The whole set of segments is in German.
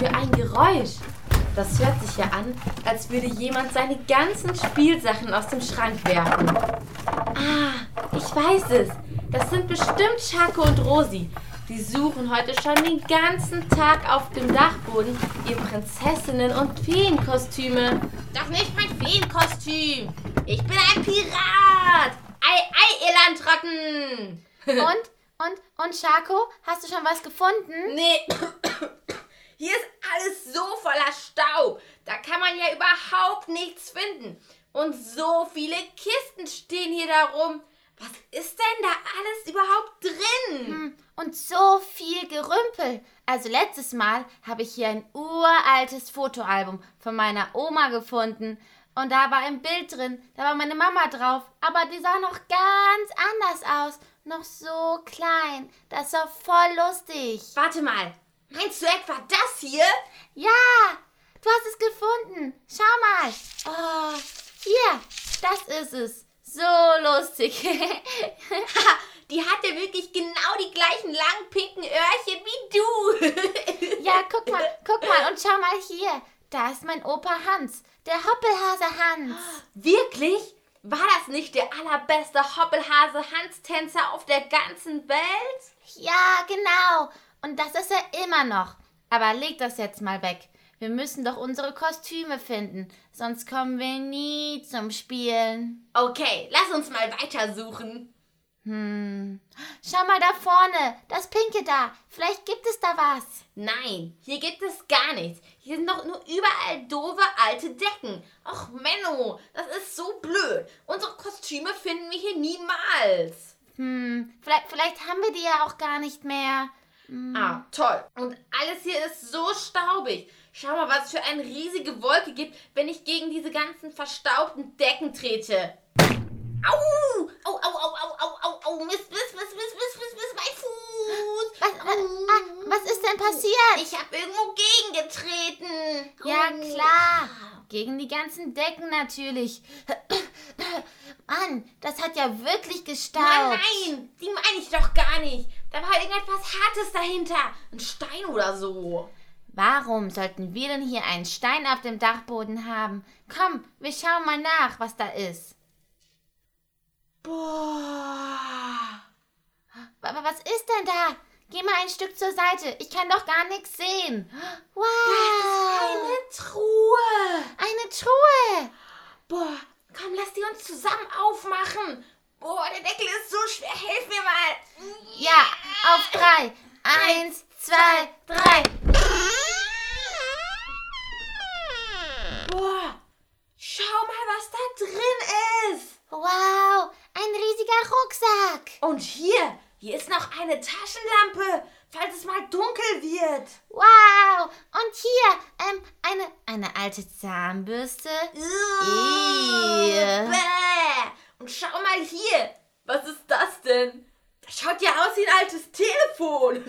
für ein Geräusch? Das hört sich ja an, als würde jemand seine ganzen Spielsachen aus dem Schrank werfen. Ah, ich weiß es. Das sind bestimmt Schako und Rosi. Die suchen heute schon den ganzen Tag auf dem Dachboden ihr Prinzessinnen- und Feenkostüme. Doch nicht mein Feenkostüm. Ich bin ein Pirat. Ei, ei, ihr Landratten. Und, und, und Schako, hast du schon was gefunden? Nee. Hier ist alles so voller Staub. Da kann man ja überhaupt nichts finden. Und so viele Kisten stehen hier darum. Was ist denn da alles überhaupt drin? Hm, Und so viel Gerümpel. Also letztes Mal habe ich hier ein uraltes Fotoalbum von meiner Oma gefunden. Und da war ein Bild drin, da war meine Mama drauf. Aber die sah noch ganz anders aus. Noch so klein. Das war voll lustig. Warte mal. Meinst du etwa das hier? Ja, du hast es gefunden. Schau mal. Oh, hier, das ist es. So lustig. Die hat ja wirklich genau die gleichen langen pinken Öhrchen wie du. ja, guck mal, guck mal und schau mal hier. Da ist mein Opa Hans, der Hoppelhase Hans. Wirklich? War das nicht der allerbeste Hoppelhase-Hans-Tänzer auf der ganzen Welt? Ja, genau. Und das ist er immer noch. Aber leg das jetzt mal weg. Wir müssen doch unsere Kostüme finden, sonst kommen wir nie zum Spielen. Okay, lass uns mal weitersuchen. Hm. Schau mal da vorne, das Pinke da. Vielleicht gibt es da was. Nein, hier gibt es gar nichts. Hier sind doch nur überall doofe alte Decken. Ach, Menno, das ist so blöd. Unsere Kostüme finden wir hier niemals. Hm, vielleicht, vielleicht haben wir die ja auch gar nicht mehr. Hm. Ah, toll. Und alles hier ist so staubig. Schau mal, was es für eine riesige Wolke gibt, wenn ich gegen diese ganzen verstaubten Decken trete. Au! Au, au, au, au, au, au, au, Mist, Mist, Mist, Mist, Mist, Mist, Mist, mein Fuß. Was, was, ah, was ist denn passiert? Ich habe irgendwo gegengetreten. Ja, Oh. klar. Gegen die ganzen Decken natürlich. Mann, das hat ja wirklich gestaubt. Nein, nein, die meine ich doch gar nicht. Da war irgendetwas Hartes dahinter. Ein Stein oder so. Warum sollten wir denn hier einen Stein auf dem Dachboden haben? Komm, wir schauen mal nach, was da ist. Boah. Aber was ist denn da? Geh mal ein Stück zur Seite. Ich kann doch gar nichts sehen. Wow. Eine Truhe. Eine Truhe. Boah, komm, lass die uns zusammen aufmachen. Boah, der Deckel ist so schwer. Hilf mir mal. Ja, auf drei. Eins, zwei, drei. Boah, schau mal, was da drin ist. Wow, ein riesiger Rucksack. Und hier, hier ist noch eine Taschenlampe, falls es mal dunkel wird. Wow. Und hier, ähm, eine, eine alte Zahnbürste. Ih. Bäh. Und schau mal hier. Was ist das denn? Das schaut ja aus wie ein altes Telefon.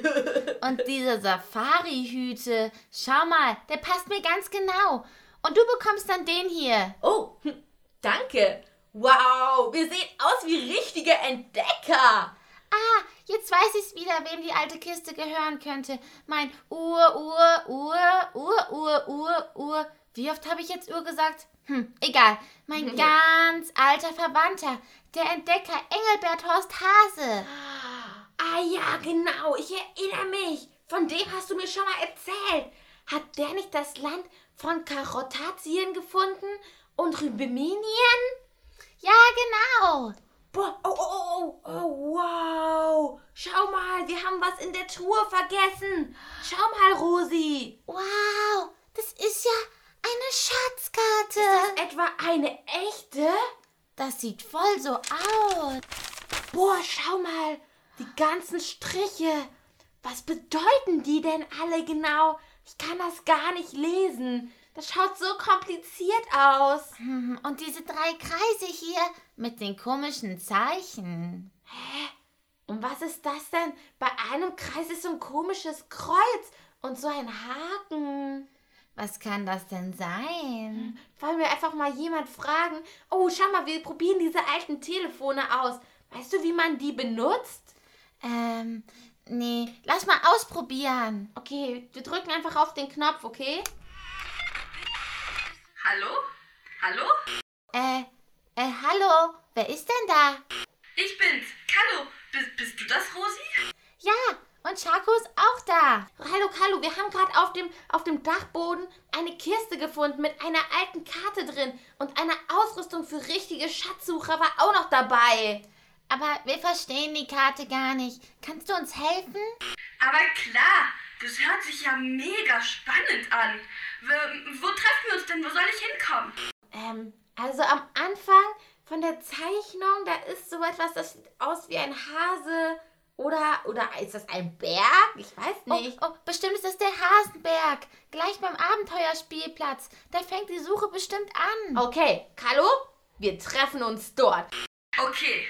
Und diese Safari-Hüte. Schau mal, der passt mir ganz genau. Und du bekommst dann den hier. oh, hm, danke. Wow, wir sehen aus wie richtige Entdecker. Ah, jetzt weiß ich's wieder, wem die alte Kiste gehören könnte. Mein Ur, Ur, Ur, Ur, Ur, Ur, Ur. Wie oft habe ich jetzt Ur gesagt? Hm, egal. Mein ganz alter Verwandter, der Entdecker Engelbert Horst Hase. Ah ja, genau, ich erinnere mich. Von dem hast du mir schon mal erzählt. Hat der nicht das Land von Karotazien gefunden und Rübeminien? Ja, genau. Boah, oh, oh, oh, oh, oh, wow. Schau mal, wir haben was in der Truhe vergessen. Schau mal, Rosi. Wow, das ist ja Schatzkarte. Ist das etwa eine echte? Das sieht voll so aus. Boah, schau mal, die ganzen Striche. Was bedeuten die denn alle genau? Ich kann das gar nicht lesen. Das schaut so kompliziert aus. Hm, Und diese drei Kreise hier mit den komischen Zeichen. Und was ist das denn? Bei einem Kreis ist so ein komisches Kreuz und so ein Haken. Was kann das denn sein? Wollen wir einfach mal jemand fragen? Oh, schau mal, wir probieren diese alten Telefone aus. Weißt du, wie man die benutzt? Ähm, Nee, lass mal ausprobieren. Okay, wir drücken einfach auf den Knopf, okay? Hallo? Hallo? Äh, äh, hallo? Wer ist denn da? Ich bin's. Hallo. Bist, bist du das, Rosi? Ja, und Chaco ist auch da. Hallo, Carlo, wir haben gerade auf dem, auf dem Dachboden eine Kiste gefunden mit einer alten Karte drin und einer Ausrüstung für richtige Schatzsucher war auch noch dabei. Aber wir verstehen die Karte gar nicht. Kannst du uns helfen? Aber klar, das hört sich ja mega spannend an. Wo, wo treffen wir uns denn? Wo soll ich hinkommen? Ähm, also am Anfang von der Zeichnung, da ist so etwas, das sieht aus wie ein Hase oder, oder ist das ein Berg? Ich weiß nicht. Oh, oh, bestimmt ist das der Hasenberg. Gleich beim Abenteuerspielplatz. Da fängt die Suche bestimmt an. Okay, Carlo, wir treffen uns dort. Okay.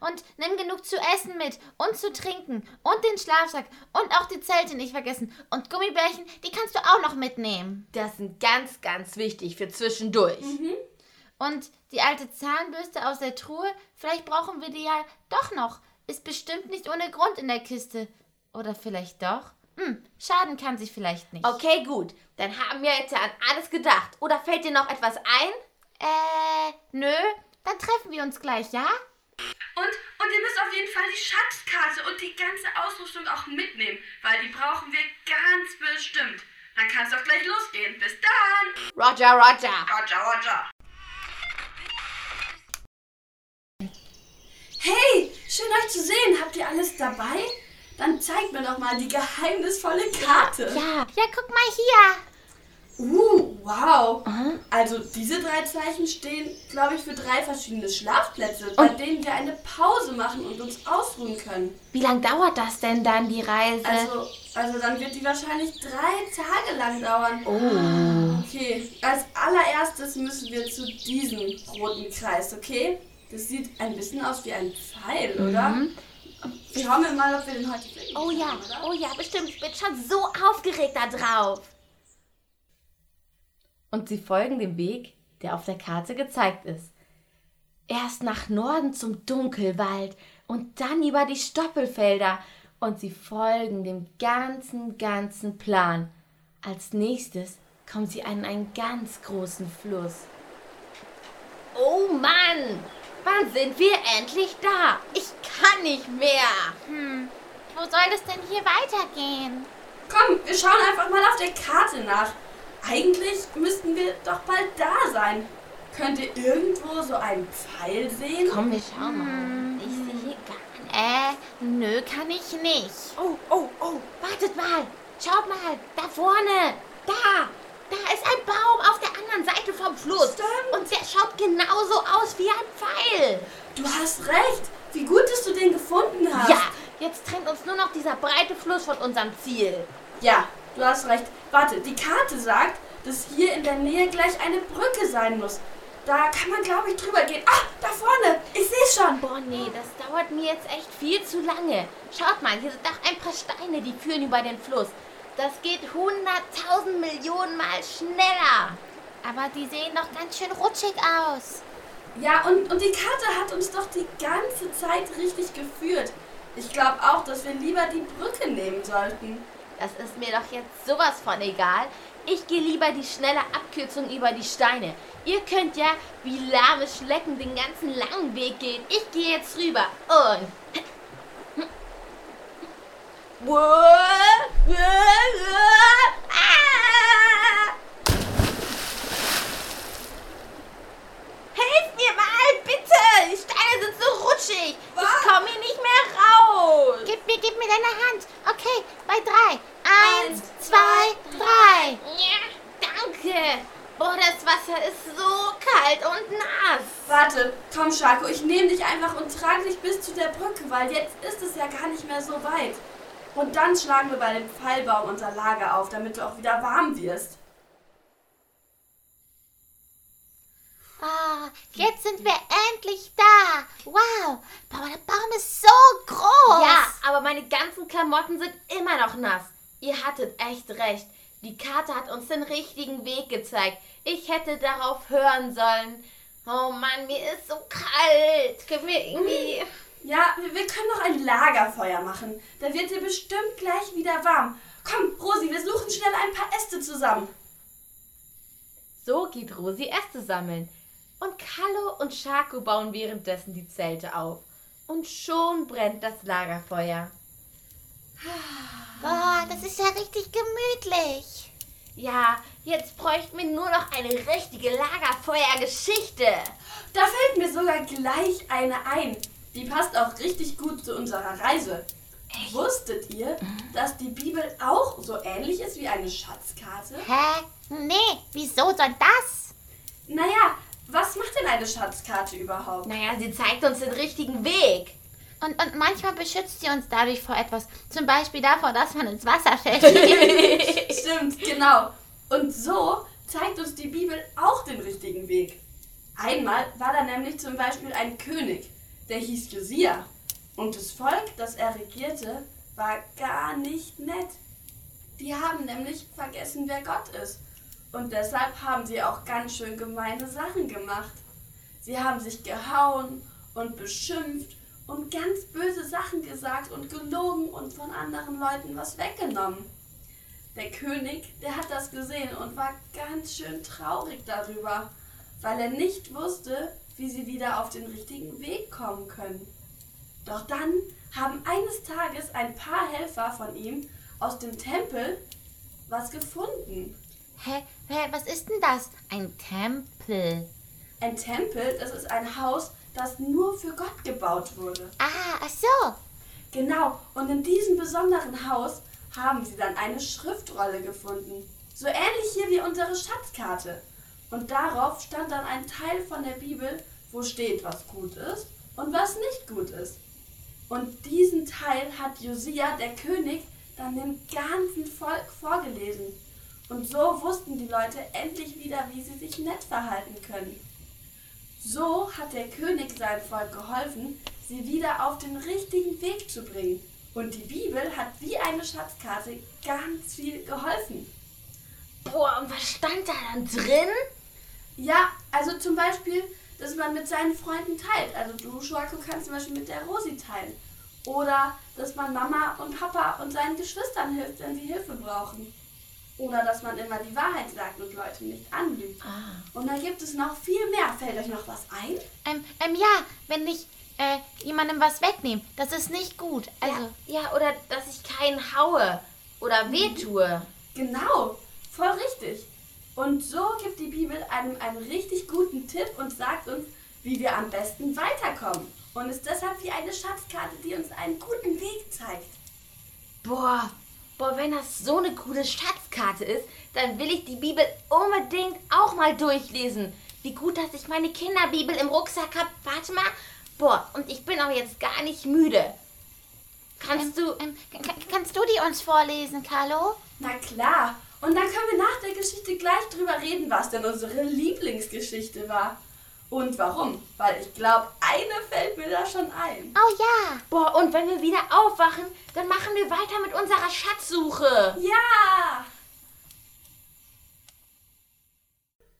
Und nimm genug zu essen mit und zu trinken und den Schlafsack und auch die Zelte nicht vergessen. Und Gummibärchen, die kannst du auch noch mitnehmen. Das sind ganz, ganz wichtig für zwischendurch. Und die alte Zahnbürste aus der Truhe, vielleicht brauchen wir die ja doch noch. Ist bestimmt nicht ohne Grund in der Kiste. Oder vielleicht doch? Hm, schaden kann sie vielleicht nicht. Okay, gut. Dann haben wir jetzt ja an alles gedacht. Oder fällt dir noch etwas ein? Äh, nö. Dann treffen wir uns gleich, ja? Und, und ihr müsst auf jeden Fall die Schatzkarte und die ganze Ausrüstung auch mitnehmen, weil die brauchen wir ganz bestimmt. Dann kann es auch gleich losgehen. Bis dann. Roger, Roger. Roger, Roger. Schön euch zu sehen. Habt ihr alles dabei? Dann zeigt mir doch mal die geheimnisvolle Karte. Ja. Ja, guck mal hier. Uh, wow. Also diese drei Zeichen stehen, glaube ich, für drei verschiedene Schlafplätze, bei denen wir eine Pause machen und uns ausruhen können. Wie lange dauert das denn dann, die Reise? Also, also dann wird die wahrscheinlich drei Tage lang dauern. oh. Okay, als allererstes müssen wir zu diesem roten Kreis, okay? Das sieht ein bisschen aus wie ein Pfeil, oder? Schauen wir mal, ob wir den heute finden. Oh ja, können, oder? oh ja, bestimmt. Ich bin schon so aufgeregt da drauf. Und sie folgen dem Weg, der auf der Karte gezeigt ist. Erst nach Norden zum Dunkelwald und dann über die Stoppelfelder. Und sie folgen dem ganzen, ganzen Plan. Als nächstes kommen sie an einen ganz großen Fluss. Oh Mann! Wann sind wir endlich da? Ich kann nicht mehr. Hm, wo soll das denn hier weitergehen? Komm, wir schauen einfach mal auf der Karte nach. Eigentlich müssten wir doch bald da sein. Könnt ihr irgendwo so einen Pfeil sehen? Komm, wir schauen mal. Ich sehe hier gar nichts. Äh, nö, kann ich nicht. Oh, oh, oh, wartet mal. Schaut mal, da vorne. Da. Da ist ein Baum auf der anderen Seite vom Fluss. Stimmt. Und der schaut genauso aus wie ein Pfeil. Du hast recht. Wie gut, dass du den gefunden hast. Ja, jetzt trennt uns nur noch dieser breite Fluss von unserem Ziel. Ja, du hast recht. Warte, die Karte sagt, dass hier in der Nähe gleich eine Brücke sein muss. Da kann man, glaube ich, drüber gehen. Ah, da vorne. Ich sehe schon. Boah, nee, das dauert mir jetzt echt viel zu lange. Schaut mal, hier sind doch ein paar Steine, die führen über den Fluss. Das geht hunderttausend Millionen Mal schneller. Aber die sehen doch ganz schön rutschig aus. Ja, und, und die Karte hat uns doch die ganze Zeit richtig geführt. Ich glaube auch, dass wir lieber die Brücke nehmen sollten. Das ist mir doch jetzt sowas von egal. Ich gehe lieber die schnelle Abkürzung über die Steine. Ihr könnt ja wie lahme Schlecken den ganzen langen Weg gehen. Ich gehe jetzt rüber und... Ah! Hilf mir mal, bitte! Die Steine sind so rutschig. Ich komme hier nicht mehr raus. Gib mir, gib mir deine Hand. Okay, bei drei. Eins, zwei, drei. Ja, danke. Boah, das Wasser ist so kalt und nass. Warte, komm, Schako, ich nehme dich einfach und trage dich bis zu der Brücke, weil jetzt ist es ja gar nicht mehr so weit. Und dann schlagen wir bei dem Pfeilbaum unser Lager auf, damit du auch wieder warm wirst. Ah, jetzt sind wir endlich da. Wow, boah, der Baum ist so groß. Ja, aber meine ganzen Klamotten sind immer noch nass. Ihr hattet echt recht. Die Karte hat uns den richtigen Weg gezeigt. Ich hätte darauf hören sollen. Oh Mann, mir ist so kalt. Können wir irgendwie. Ja, wir, wir können noch ein Lagerfeuer machen. Da wird dir bestimmt gleich wieder warm. Komm, Rosi, wir suchen schnell ein paar Äste zusammen. So geht Rosi Äste sammeln. Und Kallo und Schako bauen währenddessen die Zelte auf. Und schon brennt das Lagerfeuer. Boah, das ist ja richtig gemütlich. Ja, jetzt bräuchten wir nur noch eine richtige Lagerfeuergeschichte. Da fällt mir sogar gleich eine ein. Die passt auch richtig gut zu unserer Reise. Wusstet ihr, dass die Bibel auch so ähnlich ist wie eine Schatzkarte? Hä? Nee, wieso soll das? Naja, was macht denn eine Schatzkarte überhaupt? Naja, sie zeigt uns den richtigen Weg. Und, und manchmal beschützt sie uns dadurch vor etwas. Zum Beispiel davor, dass man ins Wasser fällt. Stimmt, genau. Und so zeigt uns die Bibel auch den richtigen Weg. Einmal war da nämlich zum Beispiel ein König, der hieß Josia. Und das Volk, das er regierte, war gar nicht nett. Die haben nämlich vergessen, wer Gott ist. Und deshalb haben sie auch ganz schön gemeine Sachen gemacht. Sie haben sich gehauen und beschimpft und ganz böse Sachen gesagt und gelogen und von anderen Leuten was weggenommen. Der König, der hat das gesehen und war ganz schön traurig darüber, weil er nicht wusste, wie sie wieder auf den richtigen Weg kommen können. Doch dann haben eines Tages ein paar Helfer von ihm aus dem Tempel was gefunden. Hä? Hä? Was ist denn das? Ein Tempel. Ein Tempel, das ist ein Haus, das nur für Gott gebaut wurde. Ah, ach so. Genau, und in diesem besonderen Haus haben sie dann eine Schriftrolle gefunden. So ähnlich hier wie unsere Schatzkarte. Und darauf stand dann ein Teil von der Bibel, wo steht, was gut ist und was nicht gut ist. Und diesen Teil hat Josia, der König, dann dem ganzen Volk vorgelesen. Und so wussten die Leute endlich wieder, wie sie sich nett verhalten können. So hat der König seinem Volk geholfen, sie wieder auf den richtigen Weg zu bringen. Und die Bibel hat wie eine Schatzkarte ganz viel geholfen. Boah, und was stand da dann drin? Ja, also zum Beispiel, dass man mit seinen Freunden teilt. Also du, Schwako, kannst zum Beispiel mit der Rosi teilen. Oder dass man Mama und Papa und seinen Geschwistern hilft, wenn sie Hilfe brauchen. Oder dass man immer die Wahrheit sagt und Leute nicht anlügt. Und da gibt es noch viel mehr. Fällt euch noch was ein? Ähm, ähm, ja, wenn ich äh, jemandem was wegnehme, das ist nicht gut. Also, Ja, oder dass ich keinen haue oder wehtue. Genau, voll richtig. Und so gibt die Bibel einem einen richtig guten Tipp und sagt uns, wie wir am besten weiterkommen. Und ist deshalb wie eine Schatzkarte, die uns einen guten Weg zeigt. Boah, boah, wenn das so eine coole Schatzkarte ist, dann will ich die Bibel unbedingt auch mal durchlesen. Wie gut, dass ich meine Kinderbibel im Rucksack habe. Warte mal. Boah, und ich bin auch jetzt gar nicht müde. Kannst du... ähm, k- k- kannst du die uns vorlesen, Carlo? Na klar. Und dann können wir nach der Geschichte gleich drüber reden, was denn unsere Lieblingsgeschichte war. Und warum? Weil ich glaube, eine fällt mir da schon ein. Oh ja. Boah, und wenn wir wieder aufwachen, dann machen wir weiter mit unserer Schatzsuche. Ja!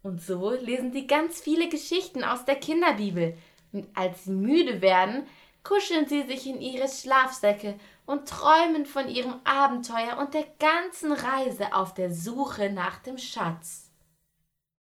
Und so lesen sie ganz viele Geschichten aus der Kinderbibel. Und als sie müde werden, kuscheln sie sich in ihre Schlafsäcke und träumen von ihrem Abenteuer und der ganzen Reise auf der Suche nach dem Schatz.